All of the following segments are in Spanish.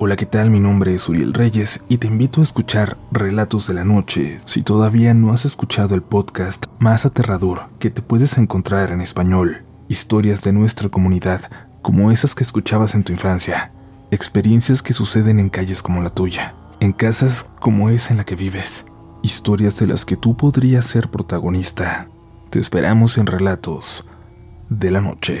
Hola, ¿qué tal? Mi nombre es Uriel Reyes y te invito a escuchar Relatos de la Noche si todavía no has escuchado el podcast más aterrador que te puedes encontrar en español. Historias de nuestra comunidad, como esas que escuchabas en tu infancia. Experiencias que suceden en calles como la tuya, en casas como esa en la que vives. Historias de las que tú podrías ser protagonista. Te esperamos en Relatos de la Noche.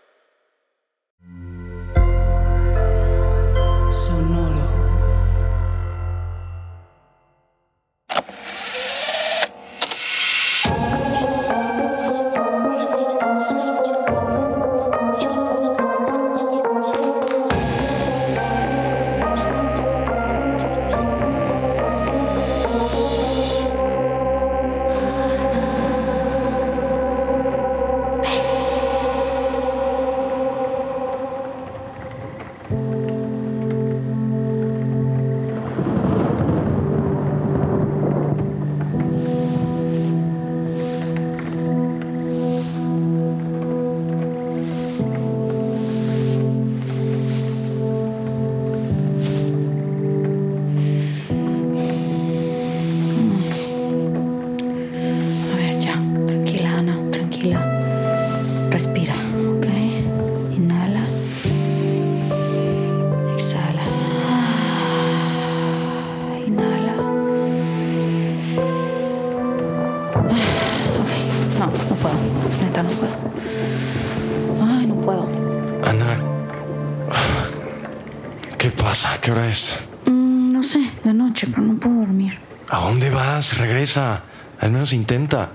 ¿Qué hora es? Mm, no sé, de noche, pero no puedo dormir. ¿A dónde vas? Regresa. Al menos intenta.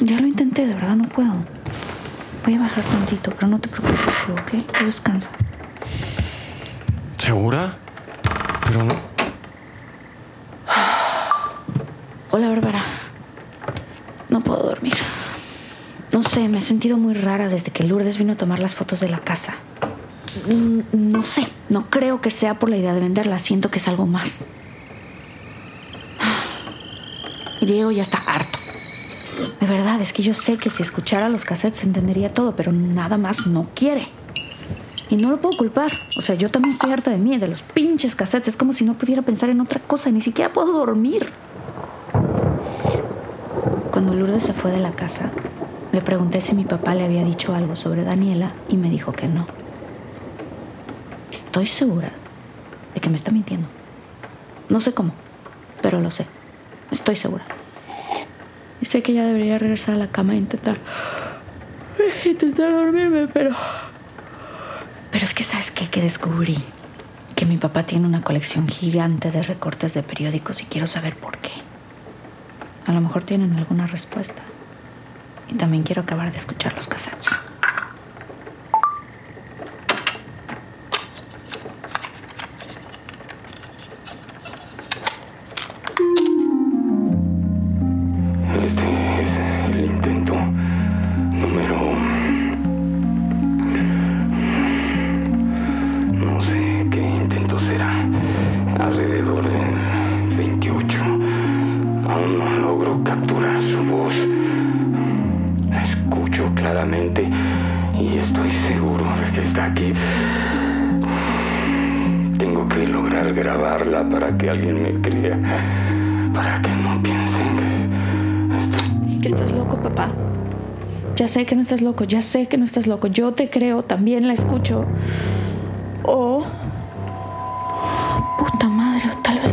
Ya lo intenté, de verdad no puedo. Voy a bajar tantito, pero no te preocupes, ¿ok? Tú descansa. ¿Segura? Pero no. Hola, Bárbara. No puedo dormir. No sé, me he sentido muy rara desde que Lourdes vino a tomar las fotos de la casa. Mm, no sé, no creo que sea por la idea de venderla, siento que es algo más. Y Diego ya está harto. De verdad, es que yo sé que si escuchara los cassettes entendería todo, pero nada más no quiere. Y no lo puedo culpar. O sea, yo también estoy harta de mí, de los pinches cassettes. Es como si no pudiera pensar en otra cosa, ni siquiera puedo dormir. Cuando Lourdes se fue de la casa, le pregunté si mi papá le había dicho algo sobre Daniela y me dijo que no. Estoy segura de que me está mintiendo. No sé cómo, pero lo sé. Estoy segura. Y sé que ya debería regresar a la cama e intentar. intentar dormirme, pero. Pero es que, ¿sabes qué? Que descubrí que mi papá tiene una colección gigante de recortes de periódicos y quiero saber por qué. A lo mejor tienen alguna respuesta. Y también quiero acabar de escuchar los cassettes. Para que alguien me crea, para que no piensen que. Que estás loco, papá. Ya sé que no estás loco, ya sé que no estás loco. Yo te creo, también la escucho. O... Puta madre, tal vez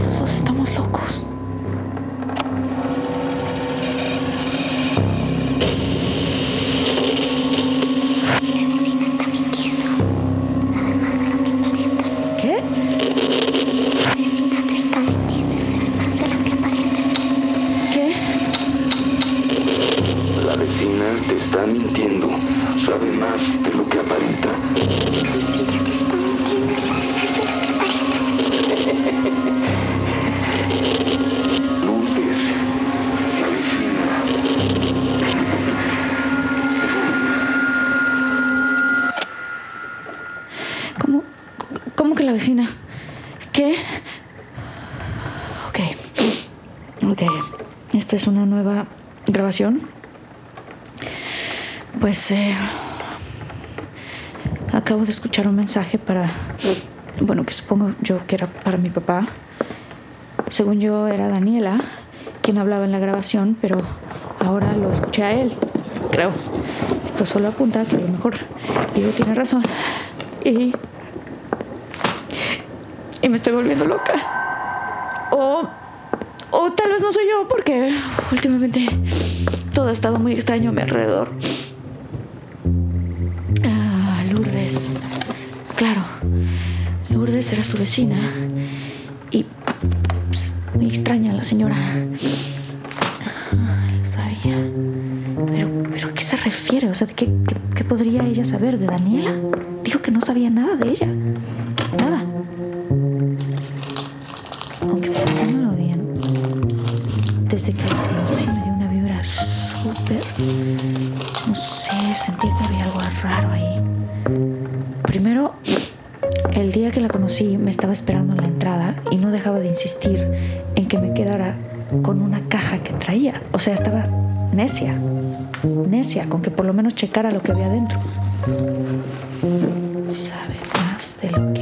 vecina? ¿Qué? Ok. Ok. Esta es una nueva grabación. Pues eh, acabo de escuchar un mensaje para, bueno, que supongo yo que era para mi papá. Según yo era Daniela quien hablaba en la grabación, pero ahora lo escuché a él, creo. Esto solo apunta que a lo mejor Diego tiene razón. Y y me estoy volviendo loca. O, o tal vez no soy yo porque últimamente todo ha estado muy extraño a mi alrededor. Ah, Lourdes. Claro, Lourdes era su vecina y pues, muy extraña la señora. Ah, sabía. Pero, pero ¿a qué se refiere? O sea, ¿qué, qué, qué podría ella saber de Daniela? Dijo que no sabía nada de ella. Nada. Que conocí me dio una vibra súper. No sé, sentí que había algo raro ahí. Primero, el día que la conocí me estaba esperando en la entrada y no dejaba de insistir en que me quedara con una caja que traía. O sea, estaba necia. Necia, con que por lo menos checara lo que había dentro. Sabe más de lo que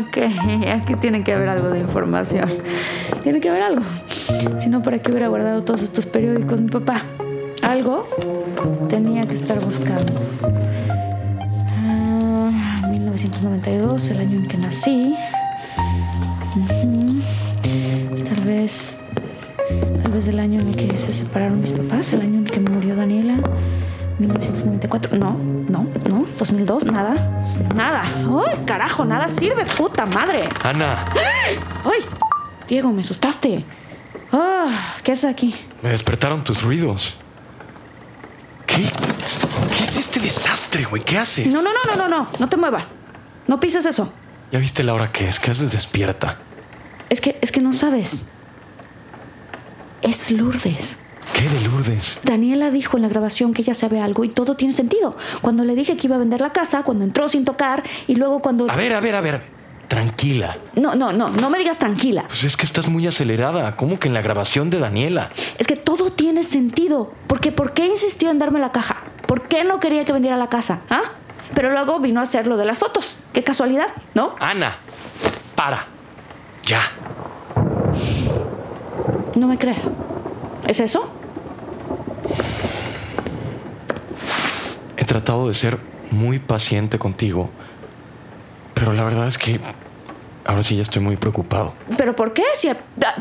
ok, aquí tiene que haber algo de información. Tiene que haber algo. Si no, ¿para qué hubiera guardado todos estos periódicos mi papá? Algo tenía que estar buscando. Ah, 1992, el año en que nací. Tal vez. Tal vez el año en el que se separaron mis papás, el año en el que murió Daniela. 1994. No, no, no. 2002, nada. Nada. ¡Ay, carajo! Nada sirve, puta madre. Ana, ¡Ay! Diego, me asustaste. Ah, ¿Qué haces aquí? me despertaron tus ruidos. ¿Qué? ¿Qué es este desastre, güey? ¿Qué haces? No, no, no, no, no, no. No te muevas. No pises eso. ¿Ya viste la hora que es? ¿Qué haces despierta? Es que, es que no sabes. Es Lourdes. ¿Qué de Lourdes? Daniela dijo en la grabación que ella sabe algo y todo tiene sentido. Cuando le dije que iba a vender la casa, cuando entró sin tocar y luego cuando... A ver, a ver, a ver. Tranquila. No, no, no, no me digas tranquila. Pues es que estás muy acelerada. ¿Cómo que en la grabación de Daniela? Es que todo tiene sentido. Porque ¿por qué insistió en darme la caja? ¿Por qué no quería que vendiera la casa? ¿Ah? Pero luego vino a hacer lo de las fotos. Qué casualidad, ¿no? Ana, para. Ya. ¿No me crees? ¿Es eso? He tratado de ser muy paciente contigo, pero la verdad es que ahora sí ya estoy muy preocupado. ¿Pero por qué? Si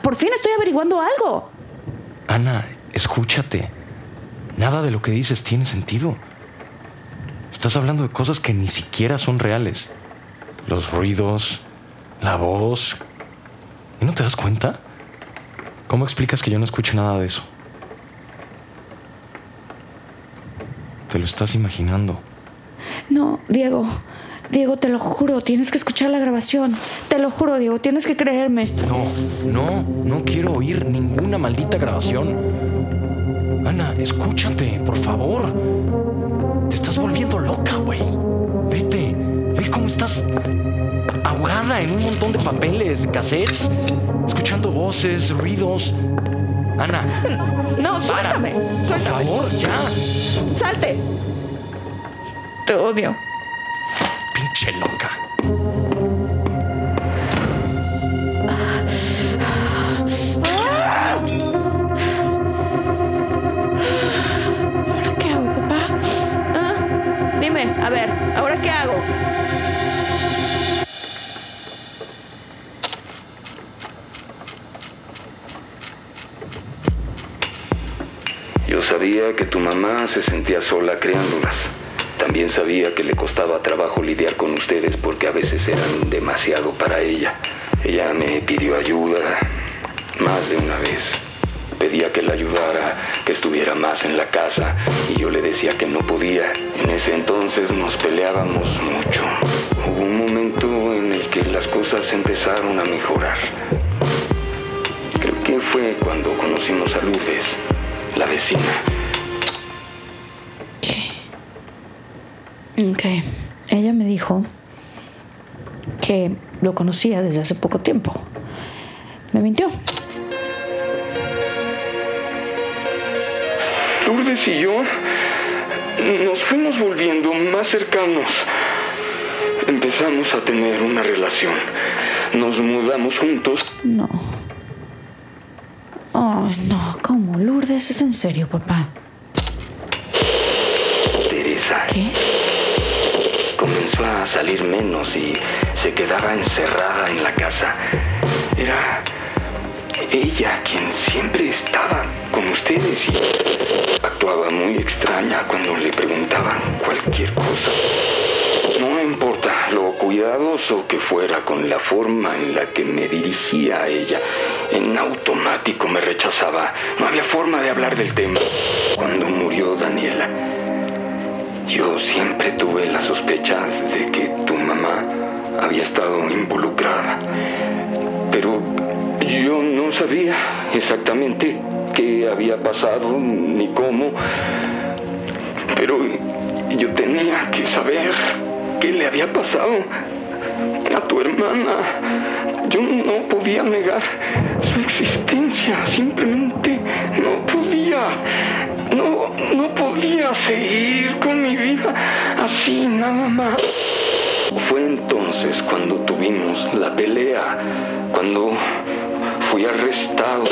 por fin estoy averiguando algo. Ana, escúchate. Nada de lo que dices tiene sentido. Estás hablando de cosas que ni siquiera son reales. Los ruidos, la voz. ¿Y no te das cuenta? ¿Cómo explicas que yo no escucho nada de eso? Te lo estás imaginando. No, Diego. Diego, te lo juro, tienes que escuchar la grabación. Te lo juro, Diego, tienes que creerme. No, no, no quiero oír ninguna maldita grabación. Ana, escúchate, por favor. Te estás volviendo loca, güey. Vete, ve cómo estás ahogada en un montón de papeles, cassettes, escuchando voces, ruidos. Ana, No, para. suéltame. Por Suéltame. favor, ya. Salte. Te odio. Pinche loca. ¿Ahora qué hago, papá? ¿Ah? Dime, a ver, ¿ahora qué hago? Sabía que tu mamá se sentía sola criándolas. También sabía que le costaba trabajo lidiar con ustedes porque a veces eran demasiado para ella. Ella me pidió ayuda más de una vez. pedía que la ayudara, que estuviera más en la casa, y yo le decía que no podía. En ese entonces nos peleábamos mucho. Hubo un momento en el que las cosas empezaron a mejorar. Creo que fue cuando conocimos a Lourdes, la vecina. Ok. Ella me dijo que lo conocía desde hace poco tiempo. Me mintió. Lourdes y yo nos fuimos volviendo más cercanos. Empezamos a tener una relación. Nos mudamos juntos. No. Ay, no, ¿cómo? Lourdes, ¿es en serio, papá? Teresa ¿Qué? comenzó a salir menos y se quedaba encerrada en la casa. Era ella quien siempre estaba con ustedes y actuaba muy extraña cuando le preguntaban cualquier cosa. No importa lo cuidadoso que fuera con la forma en la que me dirigía a ella, en automático me rechazaba. No había forma de hablar del tema. Cuando murió Daniela, yo siempre tuve la sospecha de que tu mamá había estado involucrada. Pero yo no sabía exactamente qué había pasado ni cómo. Pero yo tenía que saber qué le había pasado a tu hermana. Yo no podía negar su existencia, simplemente no podía. No, no podía seguir con mi vida así nada más. Fue entonces cuando tuvimos la pelea, cuando fui arrestado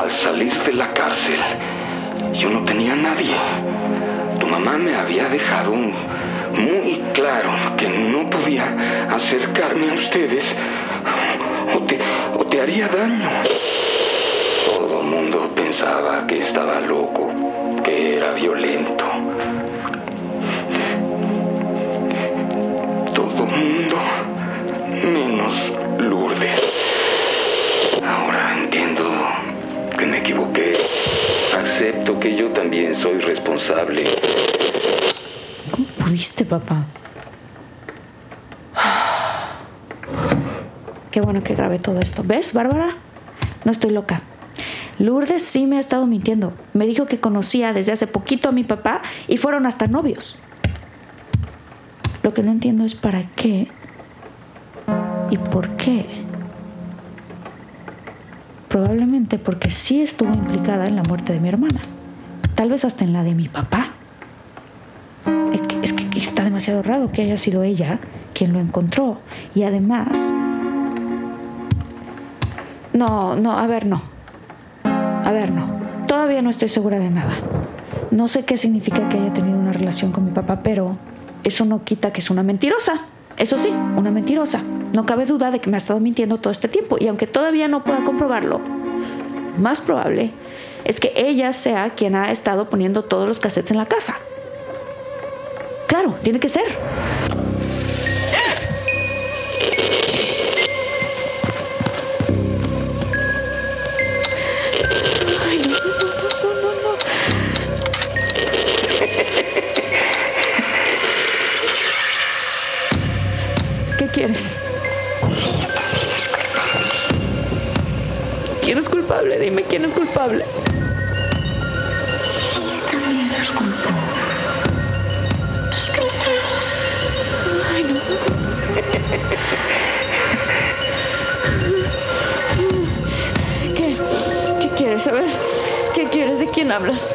al salir de la cárcel. Yo no tenía a nadie. Tu mamá me había dejado muy claro que no podía acercarme a ustedes o te, haría daño. Todo mundo pensaba que estaba loco, que era violento. Todo mundo, menos Lourdes. Ahora entiendo que me equivoqué. Acepto que yo también soy responsable. ¿Cómo pudiste, papá? Qué bueno que grabé todo esto. ¿Ves, Bárbara? No estoy loca. Lourdes sí me ha estado mintiendo. Me dijo que conocía desde hace poquito a mi papá y fueron hasta novios. Lo que no entiendo es para qué y por qué. Probablemente porque sí estuvo implicada en la muerte de mi hermana. Tal vez hasta en la de mi papá. Es que, es que está demasiado raro que haya sido ella quien lo encontró. Y además... No, no, a ver, no. A ver, no. Todavía no estoy segura de nada. No sé qué significa que haya tenido una relación con mi papá, pero eso no quita que es una mentirosa. Eso sí, una mentirosa. No cabe duda de que me ha estado mintiendo todo este tiempo. Y aunque todavía no pueda comprobarlo, más probable es que ella sea quien ha estado poniendo todos los cassettes en la casa. Claro, tiene que ser. Culpable. ¿Qué? ¿Qué quieres? A ver, ¿qué quieres? ¿De quién hablas?